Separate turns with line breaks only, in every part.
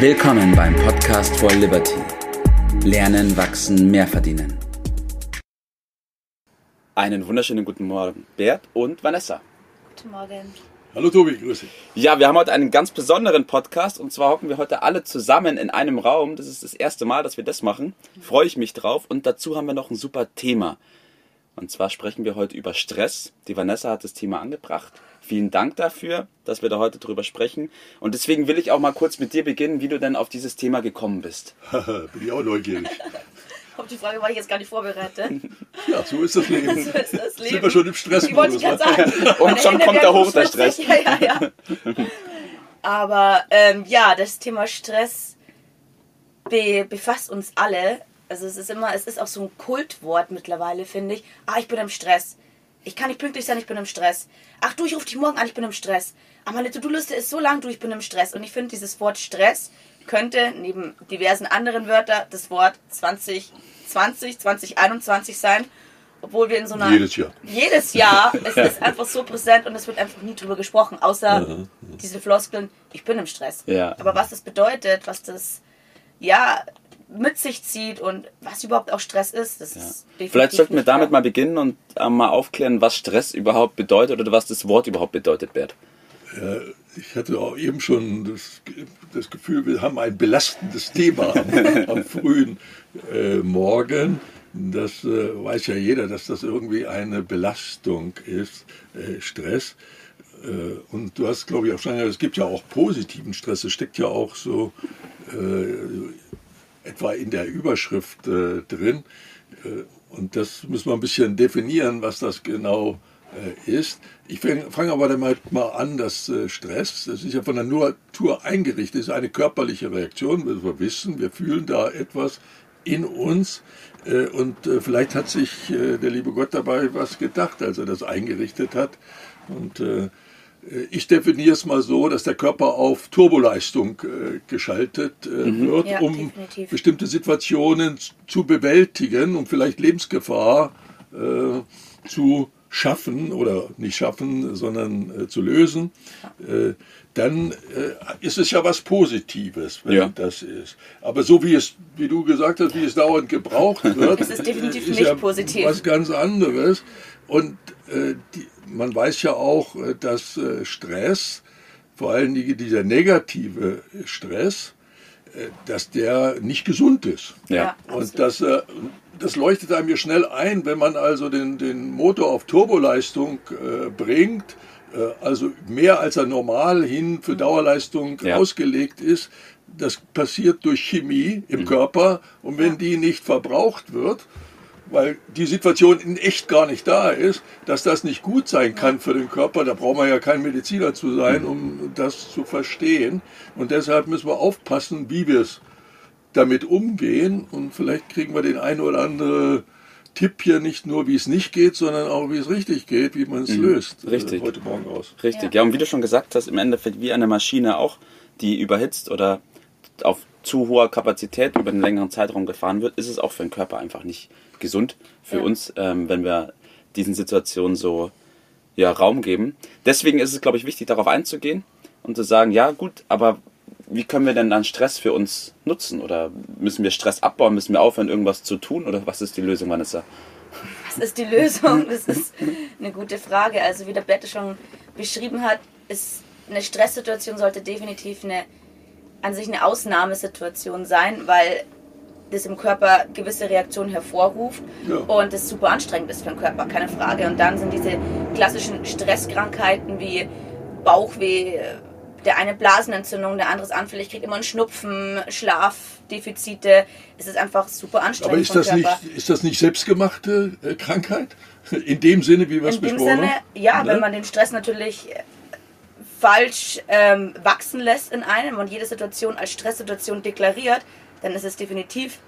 Willkommen beim Podcast for Liberty. Lernen, wachsen, mehr verdienen. Einen wunderschönen guten Morgen, Bert und Vanessa.
Guten Morgen.
Hallo Tobi, grüß dich.
Ja, wir haben heute einen ganz besonderen Podcast und zwar hocken wir heute alle zusammen in einem Raum. Das ist das erste Mal, dass wir das machen. Freue ich mich drauf und dazu haben wir noch ein super Thema. Und zwar sprechen wir heute über Stress. Die Vanessa hat das Thema angebracht. Vielen Dank dafür, dass wir da heute drüber sprechen. Und deswegen will ich auch mal kurz mit dir beginnen, wie du denn auf dieses Thema gekommen bist.
Bin ich auch neugierig.
Auf die Frage war ich jetzt gar nicht vorbereitet.
Ja, so ist das Leben.
So ist das Leben.
Sind wir schon im Stress?
Ich wollte ich gerade sagen.
Und schon kommt da hoch der. Stress.
Ja, ja, ja. Aber ähm, ja, das Thema Stress be befasst uns alle. Also es ist immer, es ist auch so ein Kultwort mittlerweile, finde ich. Ah, ich bin im Stress. Ich kann nicht pünktlich sein, ich bin im Stress. Ach du, ich rufe dich morgen an, ich bin im Stress. Aber meine To-Do-Liste ist so lang, du, ich bin im Stress. Und ich finde, dieses Wort Stress könnte neben diversen anderen Wörtern das Wort 2020, 2021 sein. Obwohl wir in so einer...
Jedes Jahr.
Jedes Jahr. Es ist einfach so präsent und es wird einfach nie drüber gesprochen. Außer diese Floskeln, ich bin im Stress.
Ja.
Aber was das bedeutet, was das ja mit sich zieht und was überhaupt auch Stress ist, das ist definitiv
Vielleicht sollten wir damit
klar.
mal beginnen und äh, mal aufklären, was Stress überhaupt bedeutet oder was das Wort überhaupt bedeutet, Bert.
Ich hatte auch eben schon das, das Gefühl, wir haben ein belastendes Thema am, am frühen äh, Morgen. Das äh, weiß ja jeder, dass das irgendwie eine Belastung ist, äh, Stress. Äh, und du hast, glaube ich, auch schon gesagt, es gibt ja auch positiven Stress. Es steckt ja auch so äh, etwa in der Überschrift äh, drin. Äh, und das müssen wir ein bisschen definieren, was das genau äh, ist. Ich fange fang aber damit mal an, dass äh, Stress, das ist ja von der Natur eingerichtet, ist eine körperliche Reaktion. Wir wissen, wir fühlen da etwas in uns. Und vielleicht hat sich der liebe Gott dabei was gedacht, als er das eingerichtet hat. Und ich definiere es mal so, dass der Körper auf Turboleistung äh, geschaltet äh, wird,
Ja,
um
definitiv.
bestimmte Situationen zu bewältigen, um vielleicht Lebensgefahr äh, zu schaffen oder nicht schaffen, sondern äh, zu lösen. Äh, dann äh, ist es ja was Positives, wenn
Ja.
das ist. Aber so wie es, wie du gesagt hast, wie es dauernd gebraucht wird,
Es ist definitiv
äh,
nicht
ja
positiv.
was ganz anderes. Und äh, die, man weiß ja auch, äh, dass äh, Stress, vor allen Dingen dieser negative Stress, äh, dass der nicht gesund ist.
Ja.
Ja.
Und das, äh, das leuchtet einem hier schnell ein, wenn man also den, den Motor auf Turboleistung äh, bringt, äh, also mehr als er normal hin für Dauerleistung
Ja.
ausgelegt ist. Das passiert durch Chemie im Körper und wenn die nicht verbraucht wird, weil die Situation in echt gar nicht da ist, dass das nicht gut sein kann für den Körper. Da braucht man ja kein Mediziner zu sein, um das zu verstehen. Und deshalb müssen wir aufpassen, wie wir es damit umgehen. Und vielleicht kriegen wir den ein oder andere Tipp hier nicht nur, wie es nicht geht, sondern auch, wie es richtig geht, wie man es löst. äh,
Richtig.
heute Morgen aus.
Richtig,
Ja.
ja. und wie du schon gesagt hast, im Endeffekt wie eine Maschine auch, die überhitzt oder auf zu hoher Kapazität über einen längeren Zeitraum gefahren wird, ist es auch für den Körper einfach nicht gesund für
Ja.
uns, ähm, wenn wir diesen Situationen so ja, Raum geben. Deswegen ist es, glaube ich, wichtig, darauf einzugehen und zu sagen, ja gut, aber wie können wir denn dann Stress für uns nutzen? Oder müssen wir Stress abbauen? Müssen wir aufhören, irgendwas zu tun? Oder was ist die Lösung, Vanessa?
Was ist die Lösung? Das ist eine gute Frage. Also wie der Bette schon beschrieben hat, ist eine Stresssituation sollte definitiv eine an sich eine Ausnahmesituation sein, weil das im Körper gewisse Reaktionen hervorruft
Ja.
und das super anstrengend ist für den Körper, keine Frage. Und dann sind diese klassischen Stresskrankheiten wie Bauchweh, der eine Blasenentzündung, der andere ist anfällig, kriegt immer einen Schnupfen, Schlafdefizite. Es ist einfach super anstrengend
Aber ist das, nicht, ist das nicht selbstgemachte äh, Krankheit? In dem Sinne, wie wir es
In dem
besprochen
Sinne,
haben?
ja,
Ne?
wenn man den Stress natürlich falsch ähm, wachsen lässt in einem und jede Situation als Stresssituation deklariert, dann ist es definitiv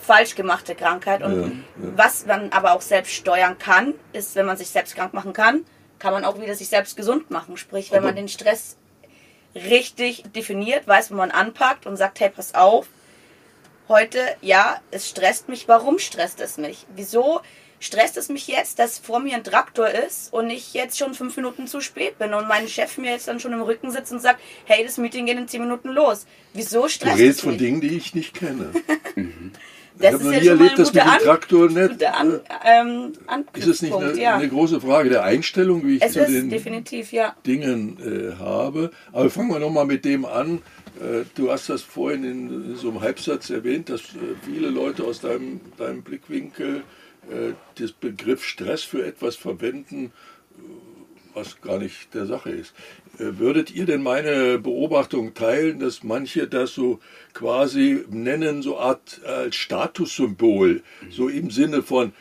falsch gemachte Krankheit. Und
Ja, ja.
was man aber auch selbst steuern kann, ist, wenn man sich selbst krank machen kann, kann man auch wieder sich selbst gesund machen. Sprich, wenn
Aber-
man den Stress richtig definiert, weiß, wo man anpackt und sagt, hey, pass auf, heute, ja, es stresst mich. Warum stresst es mich? Wieso stresst es mich jetzt, dass vor mir ein Traktor ist und ich jetzt schon fünf Minuten zu spät bin und mein Chef mir jetzt dann schon im Rücken sitzt und sagt, hey, das Meeting geht in zehn Minuten los. Wieso
Du
stresst
redest
es
von
mich?
Dingen, die ich nicht kenne.
Das
ich habe noch
ja
nie erlebt, dass mit dem Traktor nicht.
An,
äh,
ähm,
Ist es nicht eine,
ja.
eine große Frage der Einstellung, wie ich
Es
zu den
definitiv, ja.
Dingen äh, habe? Aber fangen wir nochmal mit dem an. Äh, du hast das vorhin in, so einem Halbsatz erwähnt, dass äh, viele Leute aus deinem, deinem Blickwinkel äh, das Begriff Stress für etwas verwenden, was gar nicht der Sache ist. Würdet ihr denn meine Beobachtung teilen, dass manche das so quasi nennen, so Art als Statussymbol, so im Sinne von,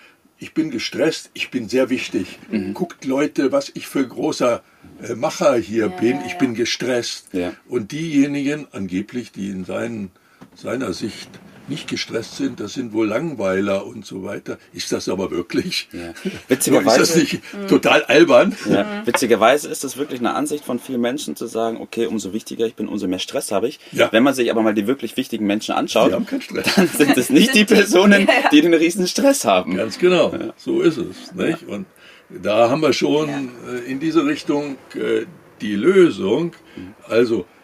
ich bin gestresst, ich bin sehr wichtig. Guckt Leute, was ich für großer äh, Macher hier bin, ich bin gestresst.
Ja.
Und diejenigen angeblich, die in seinen, seiner Sicht nicht gestresst sind, das sind wohl Langweiler und so weiter. Ist das aber wirklich?
Ja.
ist das
Witzigerweise,
nicht total albern?
ja, witzigerweise ist das wirklich eine Ansicht von vielen Menschen zu sagen, okay, umso wichtiger ich bin, umso mehr Stress habe ich.
Ja.
Wenn man sich aber mal die wirklich wichtigen Menschen anschaut,
Die haben keinen Stress.
dann sind es nicht die Personen, die den riesen Stress haben.
Ganz genau, so ist es. Nicht? Und da haben wir schon äh, in diese Richtung äh, die Lösung. Also äh,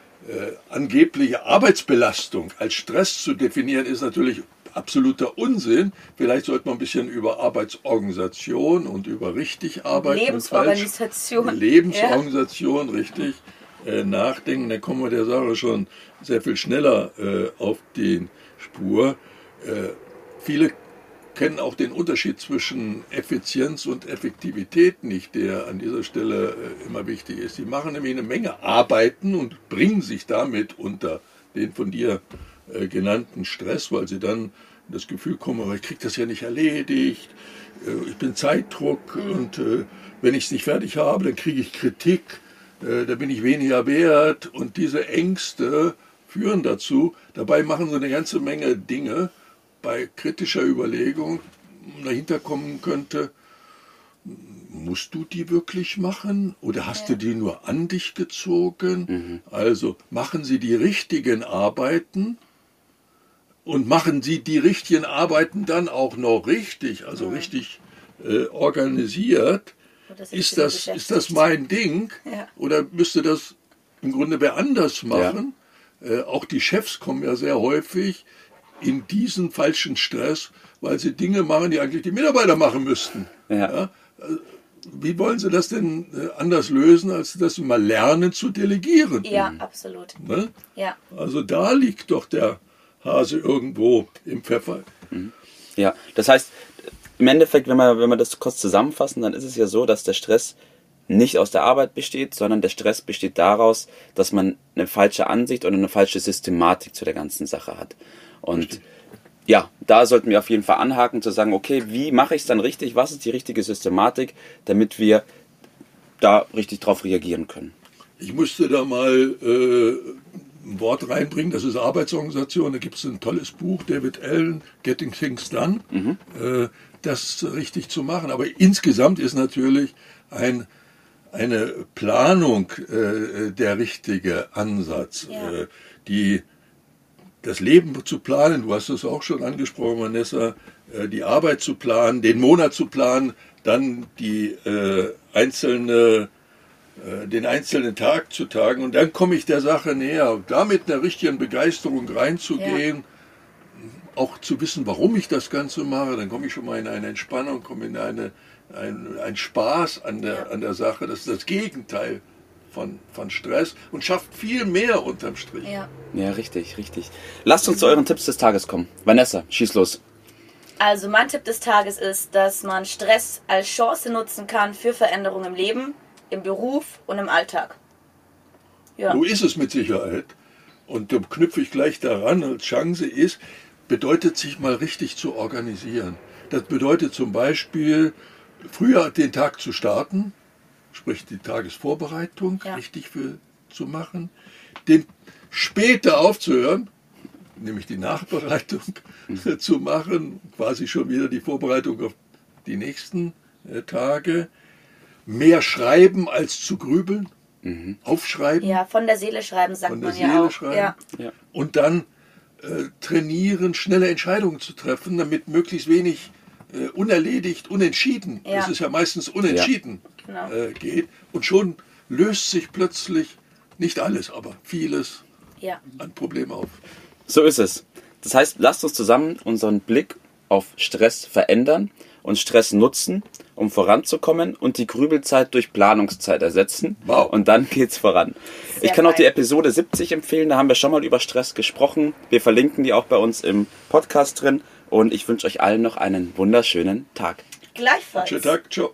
angebliche Arbeitsbelastung als Stress zu definieren, ist natürlich absoluter Unsinn. Vielleicht sollte man ein bisschen über Arbeitsorganisation und über richtig arbeiten. und falsch-
Lebensorganisation.
Lebensorganisation, richtig, äh, nachdenken. Dann kommen wir der Sache schon sehr viel schneller äh, auf die Spur. Äh, viele kennen auch den Unterschied zwischen Effizienz und Effektivität nicht, der an dieser Stelle äh, immer wichtig ist. Sie machen nämlich eine Menge Arbeiten und bringen sich damit unter den von dir äh, genannten Stress, weil sie dann das Gefühl kommen, aber ich kriege das ja nicht erledigt, äh, ich bin Zeitdruck und wenn ich es nicht fertig habe, dann kriege ich Kritik, da bin ich weniger wert und diese Ängste führen dazu. Dabei machen sie eine ganze Menge Dinge, bei kritischer Überlegung dahinter kommen könnte, musst du die wirklich machen oder hast du die nur an dich gezogen? Also machen sie die richtigen Arbeiten und machen sie die richtigen Arbeiten dann auch noch richtig, also richtig äh, organisiert.
Das
Ist das, ist das mein Ding?
Ja.
Oder müsste das im Grunde wer anders machen? Äh, auch die Chefs kommen ja sehr häufig in diesen falschen Stress, weil sie Dinge machen, die eigentlich die Mitarbeiter machen müssten.
Ja.
Äh, Wie wollen sie das denn äh, anders lösen, als dass sie mal lernen zu delegieren?
Ja, absolut.
Ne?
Ja.
Also da liegt doch der Hase irgendwo im Pfeffer.
Ja, das heißt, im Endeffekt, wenn wir, wenn wir das kurz zusammenfassen, dann ist es ja so, dass der Stress nicht aus der Arbeit besteht, sondern der Stress besteht daraus, dass man eine falsche Ansicht oder eine falsche Systematik zu der ganzen Sache hat. Und ja, da sollten wir auf jeden Fall anhaken, zu sagen, okay, wie mache ich es dann richtig? Was ist die richtige Systematik, damit wir da richtig drauf reagieren können?
Ich musste da mal äh, ein Wort reinbringen, das ist Arbeitsorganisation. Da gibt es ein tolles Buch, David Allen, Getting Things Done, äh, das richtig zu machen. Aber insgesamt ist natürlich ein, eine Planung äh, der richtige Ansatz.
Ja.
Äh, die, das Leben zu planen, du hast es auch schon angesprochen, Vanessa, äh, die Arbeit zu planen, den Monat zu planen, dann die äh, einzelne äh, den einzelnen Tag zu tagen. Und dann komme ich der Sache näher, da mit einer richtigen Begeisterung reinzugehen, auch zu wissen, warum ich das Ganze mache, dann komme ich schon mal in eine Entspannung, komme in eine, ein, ein Spaß an der,
Ja.
an der Sache, das ist das Gegenteil von, von Stress und schafft viel mehr unterm Strich.
Ja.
Ja, richtig, richtig. Lasst uns zu euren Tipps des Tages kommen. Vanessa, schieß los.
Also mein Tipp des Tages ist, dass man Stress als Chance nutzen kann für Veränderungen im Leben, im Beruf und im Alltag. Ja.
So ist es mit Sicherheit. Und da knüpfe ich gleich daran, als Chance ist, bedeutet sich mal richtig zu organisieren. Das bedeutet zum Beispiel, früher den Tag zu starten, sprich die Tagesvorbereitung
Ja.
richtig für, zu machen, den später aufzuhören, nämlich die Nachbereitung zu machen, quasi schon wieder die Vorbereitung auf die nächsten äh, Tage, mehr schreiben als zu grübeln, aufschreiben
ja, von der Seele schreiben sagt
von der
man
Seele
ja auch.
schreiben
Ja.
Ja.
und dann äh, trainieren, schnelle Entscheidungen zu treffen, damit möglichst wenig äh, unerledigt, unentschieden,
Ja.
das ist ja meistens unentschieden,
Genau.
äh, geht. Und schon löst sich plötzlich, nicht alles, aber vieles
Ja.
an Problemen auf.
So ist es. Das heißt, lasst uns zusammen unseren Blick auf Stress verändern und Stress nutzen, um voranzukommen und die Grübelzeit durch Planungszeit ersetzen.
Wow.
Und dann geht's voran.
Sehr
ich kann auch die. Episode 70 empfehlen, da haben wir schon mal über Stress gesprochen. Wir verlinken die auch bei uns im Podcast drin und ich wünsche euch allen noch einen wunderschönen Tag.
Gleichfalls.
Schönen Tag, ciao.